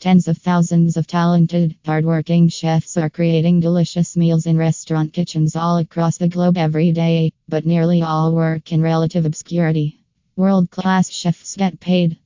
Tens of thousands of talented, hardworking chefs are creating delicious meals in restaurant kitchens all across the globe every day, but nearly all work in relative obscurity. World class chefs get paid.